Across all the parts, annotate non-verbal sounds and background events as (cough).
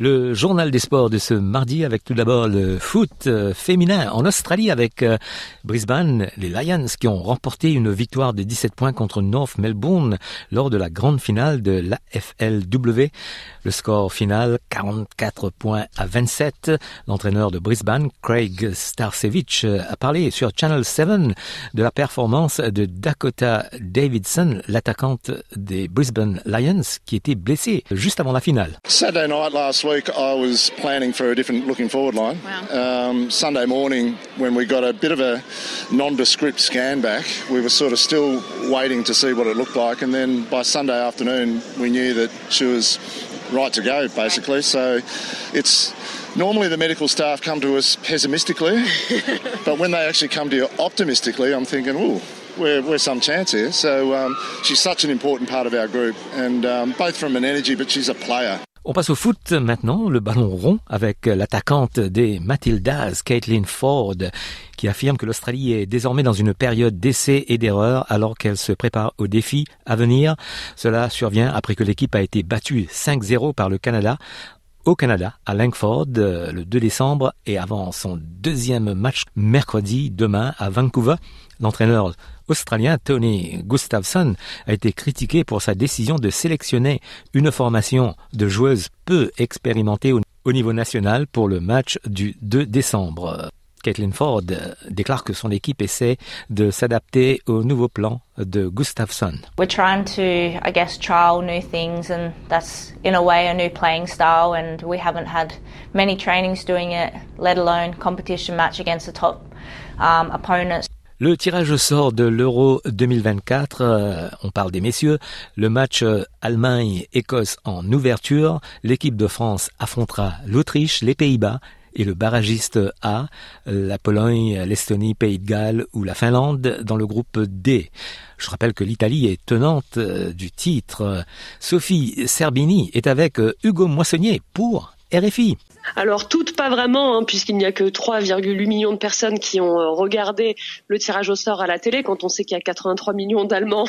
Le journal des sports de ce mardi avec tout d'abord le foot euh, féminin en Australie avec euh, Brisbane, les Lions qui ont remporté une victoire de 17 points contre North Melbourne lors de la grande finale de l'AFLW. Le score final 44 points à 27. L'entraîneur de Brisbane, Craig Starcevich, a parlé sur Channel 7 de la performance de Dakota Davidson, l'attaquante des Brisbane Lions qui était blessée juste avant la finale. Week, I was planning for a different looking forward line. Wow. Um, Sunday morning, when we got a bit of a nondescript scan back, we were sort of still waiting to see what it looked like. And then by Sunday afternoon, we knew that she was right to go, basically. So it's normally the medical staff come to us pessimistically, (laughs) but when they actually come to you optimistically, I'm thinking, oh, we're, we're some chance here. So um, she's such an important part of our group, and um, both from an energy, but she's a player. On passe au foot maintenant, le ballon rond avec l'attaquante des Matildas, Caitlin Ford, qui affirme que l'Australie est désormais dans une période d'essais et d'erreurs alors qu'elle se prépare aux défis à venir. Cela survient après que l'équipe a été battue 5-0 par le Canada au Canada, à Langford, le 2 décembre, et avant son deuxième match mercredi, demain, à Vancouver. L'entraîneur australien Tony Gustafsson a été critiqué pour sa décision de sélectionner une formation de joueuses peu expérimentées au niveau national pour le match du 2 décembre. Caitlin Ford déclare que son équipe essaie de s'adapter au nouveau plan de Gustafsson. We're trying to, I guess, trial new things, and that's in a way a new playing style. And we haven't had many trainings doing it, let alone competition match against the top um, opponents. Le tirage au sort de l'Euro 2024, euh, on parle des messieurs, le match euh, Allemagne-Écosse en ouverture, l'équipe de France affrontera l'Autriche, les Pays-Bas et le barragiste A, la Pologne, l'Estonie, Pays de Galles ou la Finlande dans le groupe D. Je rappelle que l'Italie est tenante euh, du titre. Sophie Serbini est avec euh, Hugo Moissonnier pour RFI. Alors toutes pas vraiment, hein, puisqu'il n'y a que 3,8 millions de personnes qui ont euh, regardé le tirage au sort à la télé. Quand on sait qu'il y a 83 millions d'Allemands,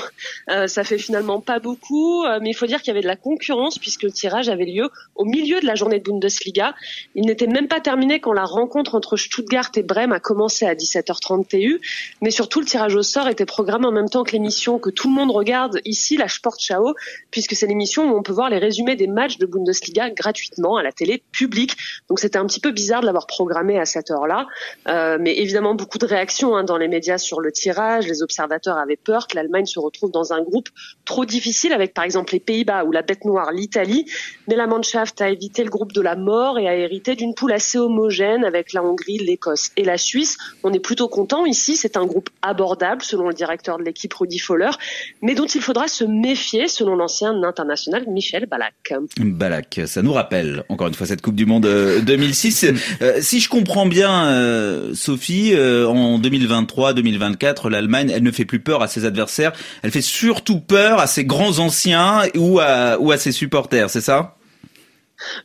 euh, ça fait finalement pas beaucoup. Euh, mais il faut dire qu'il y avait de la concurrence, puisque le tirage avait lieu au milieu de la journée de Bundesliga. Il n'était même pas terminé quand la rencontre entre Stuttgart et Brême a commencé à 17h30 TU. Mais surtout, le tirage au sort était programmé en même temps que l'émission que tout le monde regarde ici, la Sportschau, puisque c'est l'émission où on peut voir les résumés des matchs de Bundesliga gratuitement à la télé publique. Donc c'était un petit peu bizarre de l'avoir programmé à cette heure-là. Euh, mais évidemment, beaucoup de réactions hein, dans les médias sur le tirage. Les observateurs avaient peur que l'Allemagne se retrouve dans un groupe trop difficile avec par exemple les Pays-Bas ou la bête noire, l'Italie. Mais la Mannschaft a évité le groupe de la mort et a hérité d'une poule assez homogène avec la Hongrie, l'Écosse et la Suisse. On est plutôt content ici. C'est un groupe abordable selon le directeur de l'équipe Rudy Foller, mais dont il faudra se méfier selon l'ancien international Michel Balak. Balak, ça nous rappelle encore une fois cette Coupe du Monde 2006. Euh, si je comprends bien, euh, Sophie, euh, en 2023-2024, l'Allemagne, elle ne fait plus peur à ses adversaires. Elle fait surtout peur à ses grands anciens ou à, ou à ses supporters, c'est ça?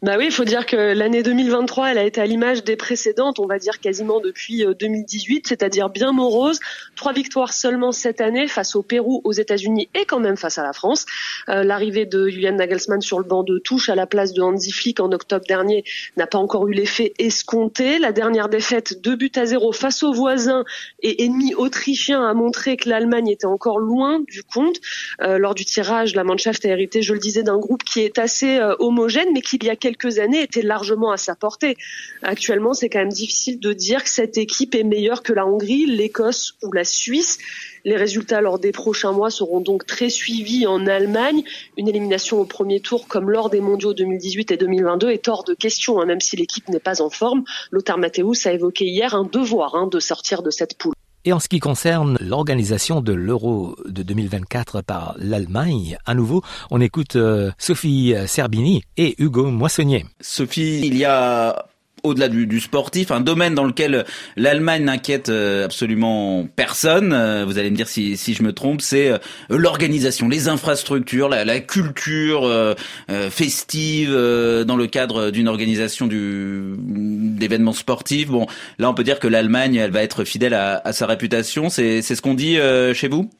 Bah oui, il faut dire que l'année 2023, elle a été à l'image des précédentes, on va dire quasiment depuis 2018, c'est-à-dire bien morose. Trois victoires seulement cette année face au Pérou, aux États-Unis et quand même face à la France. Euh, L'arrivée de Julian Nagelsmann sur le banc de touche à la place de Hansi Flick en octobre dernier n'a pas encore eu l'effet escompté. La dernière défaite, deux buts à zéro face aux voisins et ennemis autrichiens, a montré que l'Allemagne était encore loin du compte. Euh, lors du tirage, la Mannschaft a hérité, je le disais, d'un groupe qui est assez euh, homogène, mais qui il y a quelques années était largement à sa portée. Actuellement, c'est quand même difficile de dire que cette équipe est meilleure que la Hongrie, l'Écosse ou la Suisse. Les résultats lors des prochains mois seront donc très suivis en Allemagne. Une élimination au premier tour, comme lors des mondiaux 2018 et 2022, est hors de question, hein, même si l'équipe n'est pas en forme. Lothar Matthäus a évoqué hier un devoir hein, de sortir de cette poule. Et en ce qui concerne l'organisation de l'Euro de 2024 par l'Allemagne, à nouveau, on écoute euh, Sophie Serbini et Hugo Moissonnier. Sophie, il y a au-delà du, sportif, un domaine dans lequel l'Allemagne n'inquiète absolument personne. Vous allez me dire si, je me trompe, c'est l'organisation, les infrastructures, la, culture festive dans le cadre d'une organisation d'événements sportifs. Bon, là on peut dire que l'Allemagne, elle va être fidèle à, à sa réputation. C'est ce qu'on dit chez vous?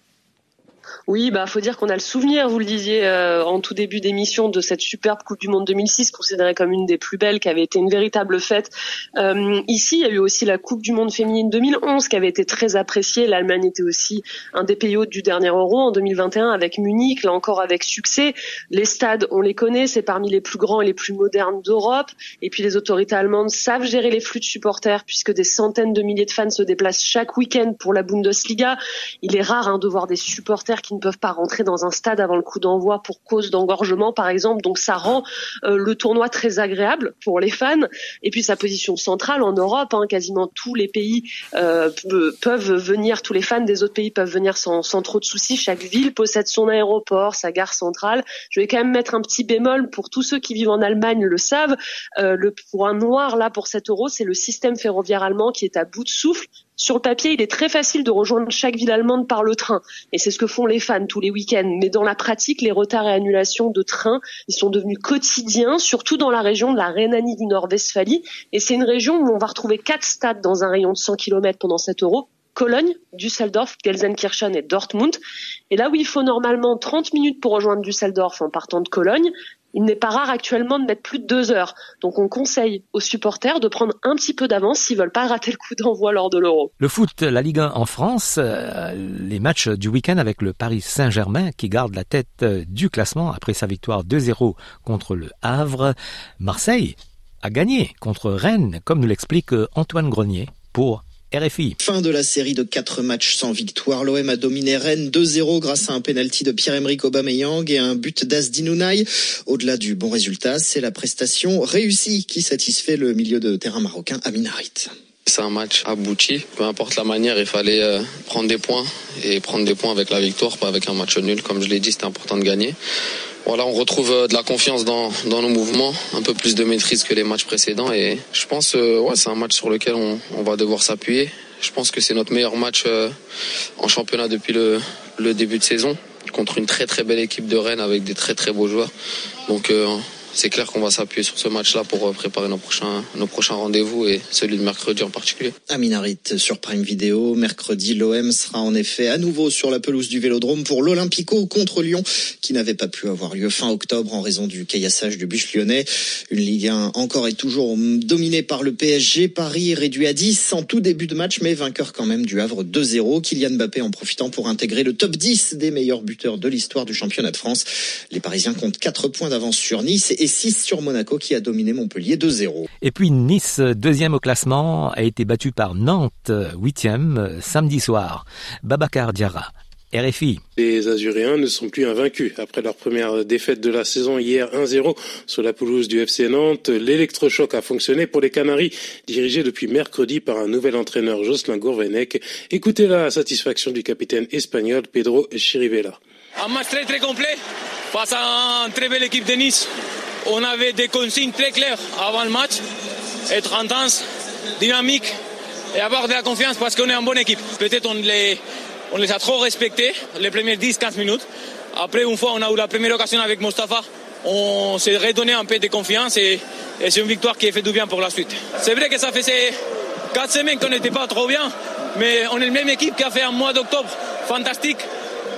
Oui, bah faut dire qu'on a le souvenir, vous le disiez euh, en tout début d'émission, de cette superbe Coupe du Monde 2006, considérée comme une des plus belles, qui avait été une véritable fête. Euh, ici, il y a eu aussi la Coupe du Monde féminine 2011, qui avait été très appréciée. L'Allemagne était aussi un des pays hôtes du dernier Euro en 2021, avec Munich, là encore avec succès. Les stades, on les connaît, c'est parmi les plus grands et les plus modernes d'Europe. Et puis les autorités allemandes savent gérer les flux de supporters, puisque des centaines de milliers de fans se déplacent chaque week-end pour la Bundesliga. Il est rare hein, de voir des supporters ne peuvent pas rentrer dans un stade avant le coup d'envoi pour cause d'engorgement, par exemple. Donc ça rend euh, le tournoi très agréable pour les fans. Et puis sa position centrale en Europe, hein, quasiment tous les pays euh, peuvent venir, tous les fans des autres pays peuvent venir sans, sans trop de soucis. Chaque ville possède son aéroport, sa gare centrale. Je vais quand même mettre un petit bémol pour tous ceux qui vivent en Allemagne le savent. Euh, le point noir là pour cet euro, c'est le système ferroviaire allemand qui est à bout de souffle. Sur le papier, il est très facile de rejoindre chaque ville allemande par le train, et c'est ce que font les fans tous les week-ends. Mais dans la pratique, les retards et annulations de trains, ils sont devenus quotidiens, surtout dans la région de la Rhénanie du Nord-Westphalie. Et c'est une région où on va retrouver quatre stades dans un rayon de 100 km pendant 7 euros. Cologne, Düsseldorf, Gelsenkirchen et Dortmund. Et là où il faut normalement 30 minutes pour rejoindre Düsseldorf en partant de Cologne, il n'est pas rare actuellement de mettre plus de deux heures. Donc on conseille aux supporters de prendre un petit peu d'avance s'ils veulent pas rater le coup d'envoi lors de l'Euro. Le foot, la Ligue 1 en France, euh, les matchs du week-end avec le Paris Saint-Germain qui garde la tête euh, du classement après sa victoire 2-0 contre le Havre. Marseille a gagné contre Rennes, comme nous l'explique euh, Antoine Grenier pour Fin de la série de quatre matchs sans victoire. L'OM a dominé Rennes 2-0 grâce à un penalty de Pierre-Emerick Aubameyang et un but d'Asdinounaï. Au-delà du bon résultat, c'est la prestation réussie qui satisfait le milieu de terrain marocain Amin Harit. C'est un match abouti. Peu importe la manière, il fallait euh, prendre des points et prendre des points avec la victoire, pas avec un match nul. Comme je l'ai dit, c'était important de gagner. Voilà, on retrouve euh, de la confiance dans, dans nos mouvements, un peu plus de maîtrise que les matchs précédents et je pense euh, ouais, c'est un match sur lequel on, va devoir s'appuyer. Je pense que c'est notre meilleur match euh, en championnat depuis le, le, début de saison contre une très très belle équipe de Rennes avec des très très beaux joueurs. Donc c'est clair qu'on va s'appuyer sur ce match-là pour euh, préparer nos prochains, nos prochains rendez-vous et celui de mercredi en particulier. Aminarit sur Prime Video. Mercredi, l'OM sera en effet à nouveau sur la pelouse du Vélodrome pour l'Olympico contre Lyon, qui n'avait pas pu avoir lieu fin octobre en raison du caillassage du bus lyonnais. Une Ligue 1 encore et toujours dominée par le PSG. Paris réduit à 10 en tout début de match, mais vainqueur quand même du Havre 2-0. Kylian Mbappé en profitant pour intégrer le top 10 des meilleurs buteurs de l'histoire du championnat de France. Les Parisiens comptent 4 points d'avance sur Nice et 6 sur Monaco qui a dominé Montpellier 2-0. Et puis Nice, deuxième au classement, a été battu par Nantes, huitième, samedi soir. Babacar Diarra. RFI. Les Azuréens ne sont plus invaincus. Après leur première défaite de la saison hier 1-0 sur la pelouse du FC Nantes, l'électrochoc a fonctionné pour les Canaries, dirigés depuis mercredi par un nouvel entraîneur Jocelyn Gourvenec. Écoutez la satisfaction du capitaine espagnol Pedro Chirivella. Un match très très complet face à une très belle équipe de Nice. On avait des consignes très claires avant le match. Être intense, dynamique et avoir de la confiance parce qu'on est en bonne équipe. Peut-être on les, a trop respectés les premières 10-15 minutes. Après, une fois on a eu la première occasion avec Mostafa, on s'est redonné un peu de confiance et, et c'est une victoire qui a fait du bien pour la suite. C'est vrai que ça faisait 4 semaines qu'on n'était pas trop bien, mais on est la même équipe qui a fait un mois d'octobre fantastique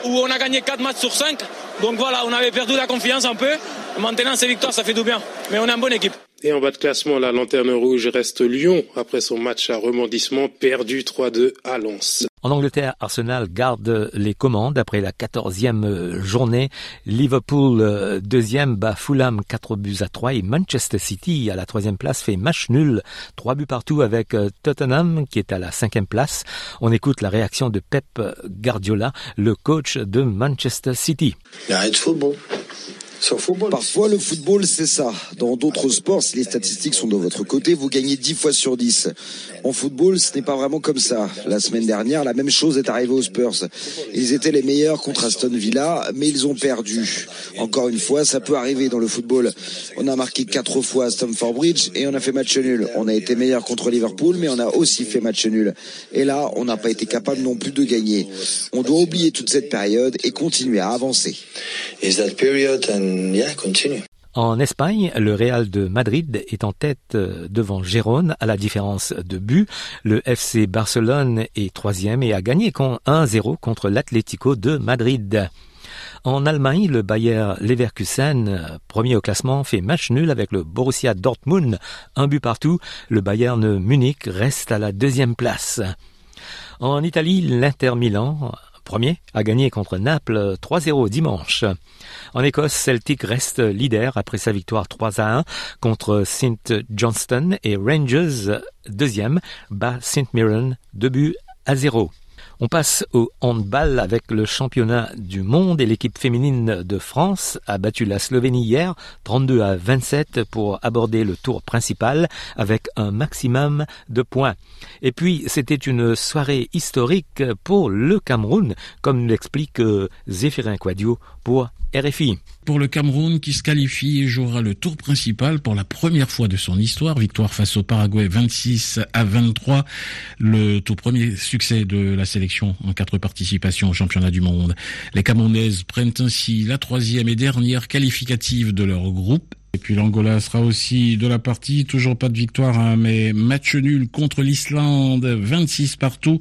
où on a gagné 4 matchs sur 5. Donc voilà, on avait perdu la confiance un peu. Maintenant, ces victoires, ça fait du bien. Mais on est une bonne équipe. Et en bas de classement, la lanterne rouge reste Lyon après son match à remondissement perdu 3-2 à Lens. En Angleterre, Arsenal garde les commandes après la quatorzième journée. Liverpool euh, deuxième bat Fulham 4 buts à 3 et Manchester City à la troisième place fait match nul, trois buts partout avec euh, Tottenham qui est à la cinquième place. On écoute la réaction de Pep Guardiola, le coach de Manchester City. Football Parfois, le football, c'est ça. Dans d'autres sports, si les statistiques sont de votre côté, vous gagnez 10 fois sur 10. En football, ce n'est pas vraiment comme ça. La semaine dernière, la même chose est arrivée aux Spurs. Ils étaient les meilleurs contre Aston Villa, mais ils ont perdu. Encore une fois, ça peut arriver dans le football. On a marqué 4 fois à Stamford Bridge et on a fait match nul. On a été meilleur contre Liverpool, mais on a aussi fait match nul. Et là, on n'a pas été capable non plus de gagner. On doit oublier toute cette période et continuer à avancer. En Espagne, le Real de Madrid est en tête euh, devant Gérone à la différence de but. Le FC Barcelone est troisième et a gagné 1-0 contre l'Atlético de Madrid. En Allemagne, le Bayer Leverkusen, premier au classement, fait match nul avec le Borussia Dortmund, un but partout. Le Bayern Munich reste à la deuxième place. En Italie, l'Inter Milan premier, a gagné contre Naples 3-0 dimanche. En Écosse, Celtic reste leader après sa victoire 3 1 contre St Johnston et Rangers deuxième bat St Mirren 2 buts à 0. On passe au handball avec le championnat du monde et l'équipe féminine de France a battu la Slovénie hier 32 à 27 pour aborder le tour principal avec un maximum de points. Et puis c'était une soirée historique pour le Cameroun comme l'explique euh, Zéphirin Quadio pour Pour le Cameroun qui se qualifie et jouera le tour principal pour la première fois de son histoire, victoire face au Paraguay 26 à 23, le tout premier succès de la sélection en quatre participations au championnat du monde. Les Camerounaises prennent ainsi la troisième et dernière qualificative de leur groupe et puis l'Angola sera aussi de la partie, toujours pas de victoire, hein, mais match nul contre l'Islande, 26 partout.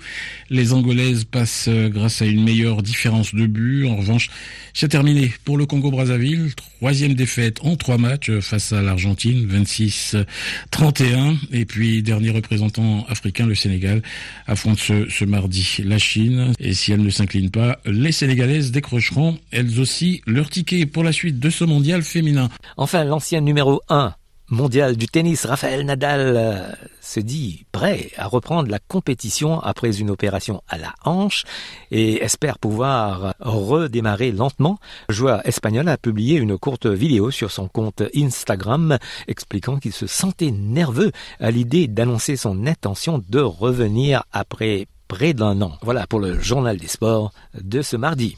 Les Angolaises passent euh, grâce à une meilleure différence de but. En revanche, c'est terminé pour le Congo-Brazzaville. Troisième défaite en trois matchs euh, face à l'Argentine, 26-31. Et puis dernier représentant africain, le Sénégal, affronte ce, ce mardi la Chine. Et si elle ne s'incline pas, les Sénégalaises décrocheront elles aussi leur ticket pour la suite de ce mondial féminin. Enfin, l'ancien numéro 1 mondial du tennis, Raphaël Nadal, euh, se dit prêt à reprendre la compétition après une opération à la hanche et espère pouvoir redémarrer lentement. Le joueur espagnol a publié une courte vidéo sur son compte Instagram expliquant qu'il se sentait nerveux à l'idée d'annoncer son intention de revenir après près d'un an. Voilà pour le journal des sports de ce mardi.